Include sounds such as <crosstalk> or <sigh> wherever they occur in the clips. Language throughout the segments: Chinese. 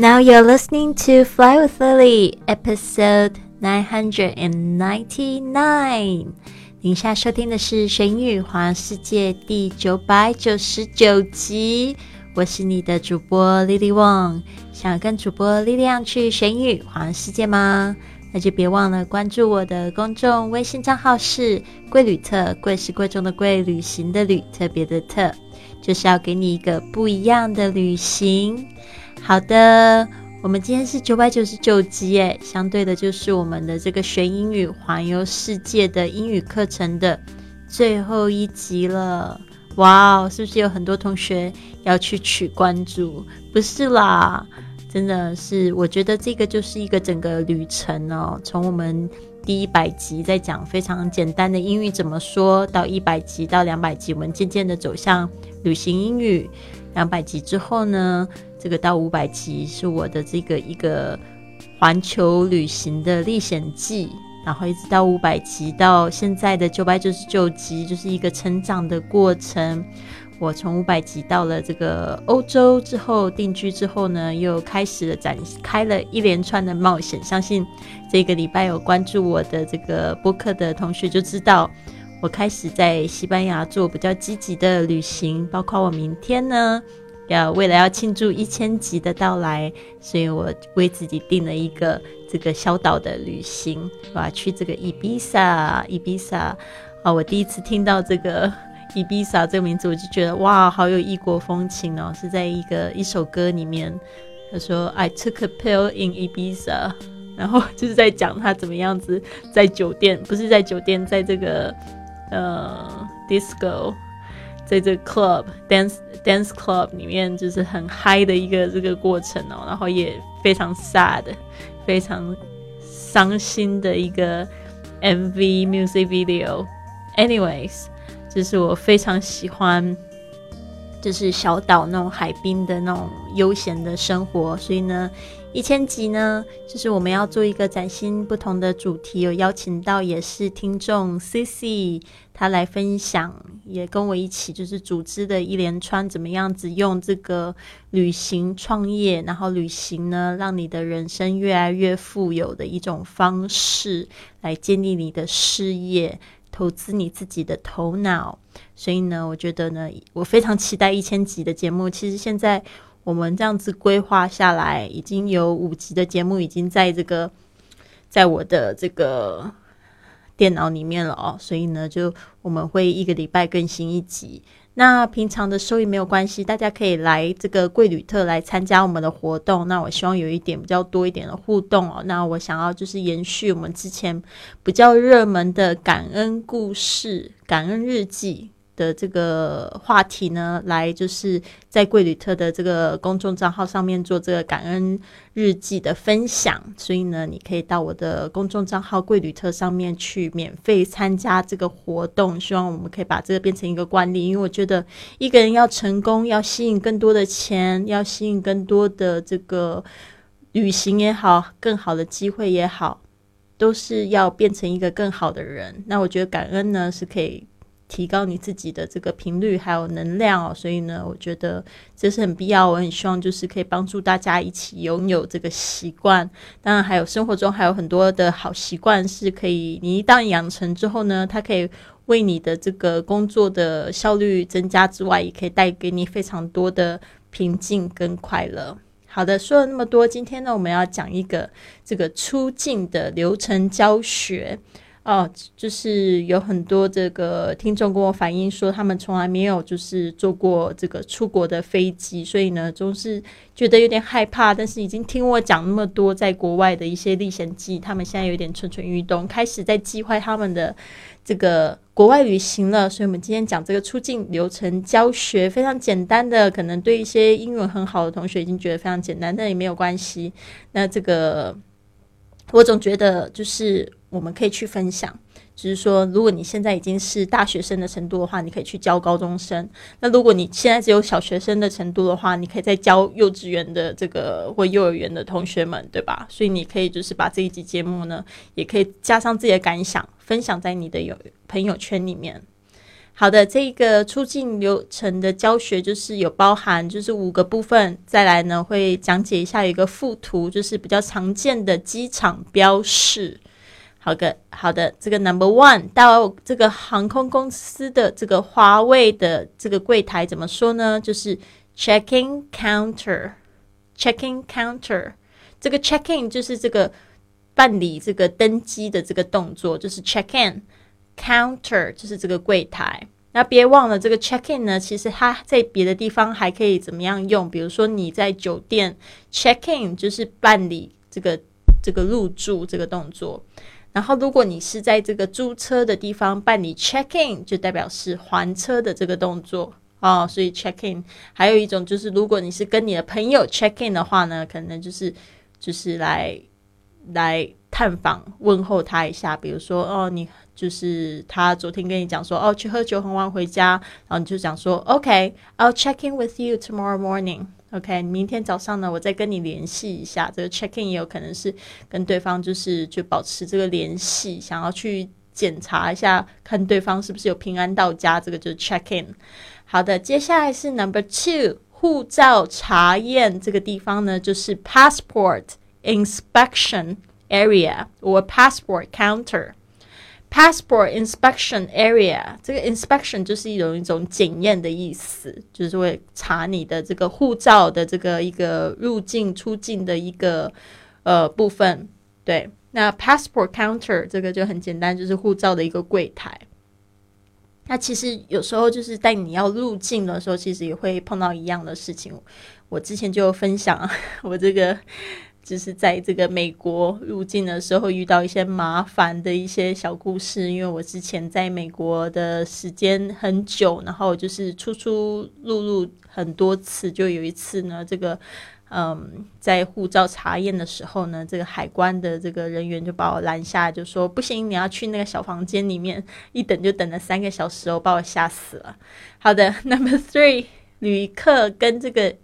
Now you're listening to Fly with Lily, episode nine hundred and ninety-nine。您现在收听的是《神语环世界》第九百九十九集。我是你的主播 Lily Wang。想跟主播力量去神语环世界吗？那就别忘了关注我的公众微信账号是“贵旅特”，贵是贵重的贵，旅行的旅，特别的特，就是要给你一个不一样的旅行。好的，我们今天是九百九十九集，诶，相对的就是我们的这个学英语环游世界的英语课程的最后一集了。哇哦，是不是有很多同学要去取关注？不是啦，真的是，我觉得这个就是一个整个旅程哦。从我们第一百集在讲非常简单的英语怎么说到一百集到两百集，我们渐渐的走向旅行英语。两百集之后呢？这个到五百集是我的这个一个环球旅行的历险记，然后一直到五百集，到现在的九百九十九集，就是一个成长的过程。我从五百集到了这个欧洲之后定居之后呢，又开始了展开了一连串的冒险。相信这个礼拜有关注我的这个播客的同学就知道，我开始在西班牙做比较积极的旅行，包括我明天呢。要为了要庆祝一千集的到来，所以我为自己定了一个这个小岛的旅行，我要去这个伊比萨。伊比萨啊，我第一次听到这个伊比萨这个名字，我就觉得哇，好有异国风情哦！是在一个一首歌里面，他说 I took a pill in Ibiza，<laughs> 然后就是在讲他怎么样子在酒店，不是在酒店，在这个呃 disco。在这个 club dance dance club 里面，就是很嗨的一个这个过程哦，然后也非常 sad，非常伤心的一个 MV music video。Anyways，就是我非常喜欢，就是小岛那种海滨的那种悠闲的生活，所以呢。一千集呢，就是我们要做一个崭新不同的主题，有邀请到也是听众 C C，他来分享，也跟我一起就是组织的一连串怎么样子用这个旅行创业，然后旅行呢，让你的人生越来越富有的一种方式，来建立你的事业，投资你自己的头脑。所以呢，我觉得呢，我非常期待一千集的节目。其实现在。我们这样子规划下来，已经有五集的节目已经在这个，在我的这个电脑里面了哦。所以呢，就我们会一个礼拜更新一集。那平常的收益没有关系，大家可以来这个贵旅特来参加我们的活动。那我希望有一点比较多一点的互动哦。那我想要就是延续我们之前比较热门的感恩故事、感恩日记。的这个话题呢，来就是在贵旅特的这个公众账号上面做这个感恩日记的分享，所以呢，你可以到我的公众账号贵旅特上面去免费参加这个活动。希望我们可以把这个变成一个惯例，因为我觉得一个人要成功，要吸引更多的钱，要吸引更多的这个旅行也好，更好的机会也好，都是要变成一个更好的人。那我觉得感恩呢，是可以。提高你自己的这个频率还有能量哦，所以呢，我觉得这是很必要。我很希望就是可以帮助大家一起拥有这个习惯。当然，还有生活中还有很多的好习惯是可以，你一旦养成之后呢，它可以为你的这个工作的效率增加之外，也可以带给你非常多的平静跟快乐。好的，说了那么多，今天呢，我们要讲一个这个出境的流程教学。哦，就是有很多这个听众跟我反映说，他们从来没有就是坐过这个出国的飞机，所以呢，总是觉得有点害怕。但是已经听我讲那么多在国外的一些历险记，他们现在有点蠢蠢欲动，开始在计划他们的这个国外旅行了。所以，我们今天讲这个出境流程教学，非常简单的，可能对一些英文很好的同学已经觉得非常简单，但也没有关系。那这个，我总觉得就是。我们可以去分享，就是说，如果你现在已经是大学生的程度的话，你可以去教高中生；那如果你现在只有小学生的程度的话，你可以再教幼稚园的这个或幼儿园的同学们，对吧？所以你可以就是把这一集节目呢，也可以加上自己的感想，分享在你的有朋友圈里面。好的，这个出境流程的教学就是有包含就是五个部分，再来呢会讲解一下一个附图，就是比较常见的机场标示。好的，好的，这个 Number One 到这个航空公司的这个华为的这个柜台怎么说呢？就是 Check-in Counter，Check-in Counter，这个 Check-in 就是这个办理这个登机的这个动作，就是 Check-in。Counter 就是这个柜台，那别忘了这个 check in 呢，其实它在别的地方还可以怎么样用？比如说你在酒店 check in 就是办理这个这个入住这个动作，然后如果你是在这个租车的地方办理 check in，就代表是还车的这个动作哦。所以 check in 还有一种就是，如果你是跟你的朋友 check in 的话呢，可能就是就是来来探访问候他一下，比如说哦你。就是他昨天跟你讲说，哦，去喝酒很晚回家，然后你就讲说，OK，I'll check in with you tomorrow morning。OK，明天早上呢，我再跟你联系一下。这个 check in 也有可能是跟对方就是就保持这个联系，想要去检查一下，看对方是不是有平安到家。这个就是 check in。好的，接下来是 number two，护照查验这个地方呢，就是 passport inspection area or passport counter。Passport inspection area，这个 inspection 就是有一种检验的意思，就是会查你的这个护照的这个一个入境出境的一个呃部分。对，那 passport counter 这个就很简单，就是护照的一个柜台。那其实有时候就是在你要入境的时候，其实也会碰到一样的事情。我之前就分享 <laughs> 我这个。就是在这个美国入境的时候遇到一些麻烦的一些小故事，因为我之前在美国的时间很久，然后就是出出入入很多次，就有一次呢，这个嗯，在护照查验的时候呢，这个海关的这个人员就把我拦下，就说不行，你要去那个小房间里面，一等就等了三个小时哦，把我吓死了。好的，<laughs> Number Three。旅客跟这个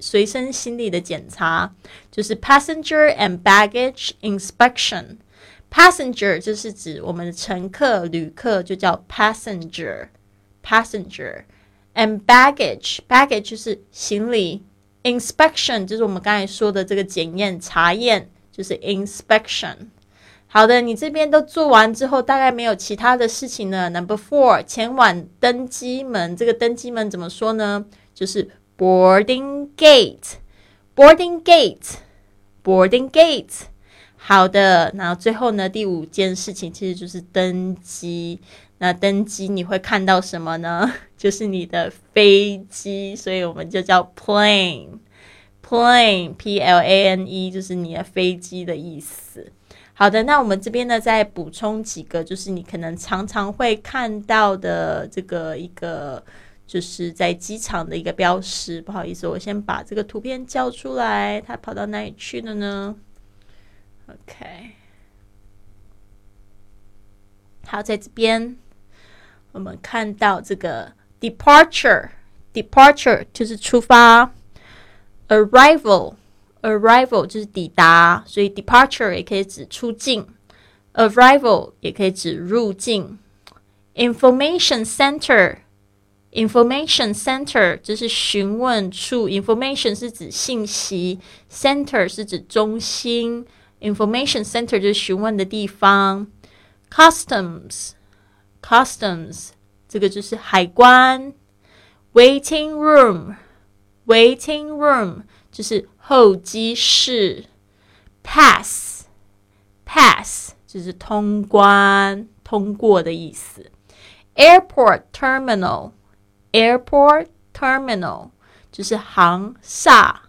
随身行李的检查，就是 passenger and baggage inspection。passenger 就是指我们的乘客、旅客，就叫 passenger。passenger and baggage baggage 就是行李，inspection 就是我们刚才说的这个检验、查验，就是 inspection。好的，你这边都做完之后，大概没有其他的事情了。Number four，前往登机门，这个登机门怎么说呢？就是 boarding gate，boarding gate，boarding gate。好的，然后最后呢，第五件事情其实就是登机。那登机你会看到什么呢？<laughs> 就是你的飞机，所以我们就叫 plane，plane，p l a n e，就是你的飞机的意思。好的，那我们这边呢，再补充几个，就是你可能常常会看到的这个一个。就是在机场的一个标识，不好意思，我先把这个图片叫出来，它跑到哪里去了呢？OK，好，在这边我们看到这个 departure，departure 就是出发，arrival，arrival 就是抵达，所以 departure 也可以指出境，arrival 也可以指入境，information center。Information center 就是询问处，information 是指信息，center 是指中心，information center 就是询问的地方。Customs，customs 这个就是海关。Waiting room，waiting room 就是候机室。Pass，pass 就是通关、通过的意思。Airport terminal。 Airport terminal 就是航厦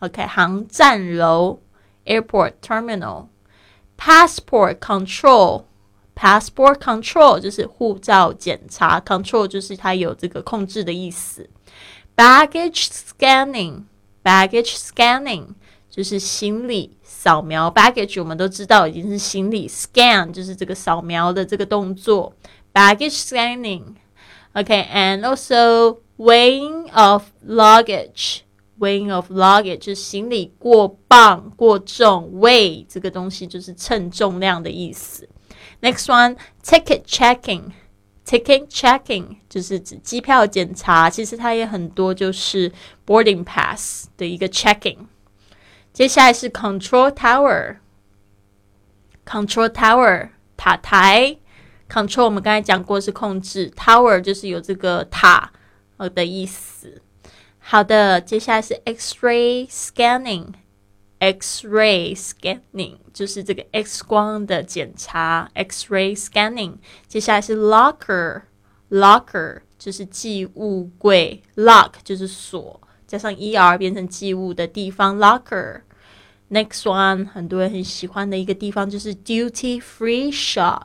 ，OK，航站楼。Airport terminal，passport control，passport control 就是护照检查，control 就是它有这个控制的意思。Baggage scanning，baggage scanning 就是行李扫描。Baggage 我们都知道已经是行李，scan 就是这个扫描的这个动作。Baggage scanning。Okay, and also weighing of luggage. Weighing of luggage 就是行李过磅、过重。Weigh 这个东西就是称重量的意思。Next one, ticket checking. Ticket checking 就是指机票检查，其实它也很多，就是 boarding pass 的一个 checking。接下来是 control tower，control tower 塔台 ，control 我们刚才讲过是控制，tower 就是有这个塔呃的意思。好的，接下来是 X-ray scanning。X-ray scanning 就是这个 X 光的检查，X-ray scanning。接下来是 locker，locker 就是寄物柜，lock 就是锁，加上 er 变成寄物的地方，locker。Next one 很多人很喜欢的一个地方就是 duty free shop。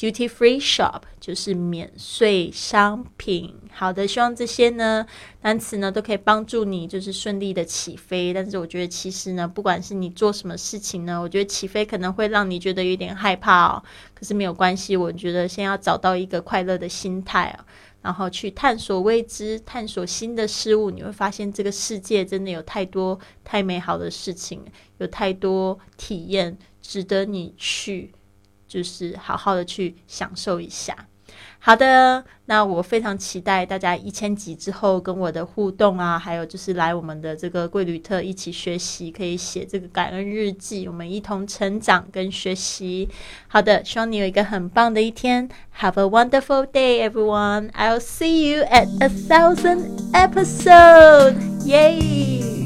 Duty free shop 就是免税商品。好的，希望这些呢单词呢都可以帮助你，就是顺利的起飞。但是我觉得其实呢，不管是你做什么事情呢，我觉得起飞可能会让你觉得有点害怕哦。可是没有关系，我觉得先要找到一个快乐的心态哦，然后去探索未知，探索新的事物，你会发现这个世界真的有太多太美好的事情，有太多体验值得你去。就是好好的去享受一下。好的，那我非常期待大家一千集之后跟我的互动啊，还有就是来我们的这个贵旅特一起学习，可以写这个感恩日记，我们一同成长跟学习。好的，希望你有一个很棒的一天。Have a wonderful day, everyone. I'll see you at a thousand episode. Yay!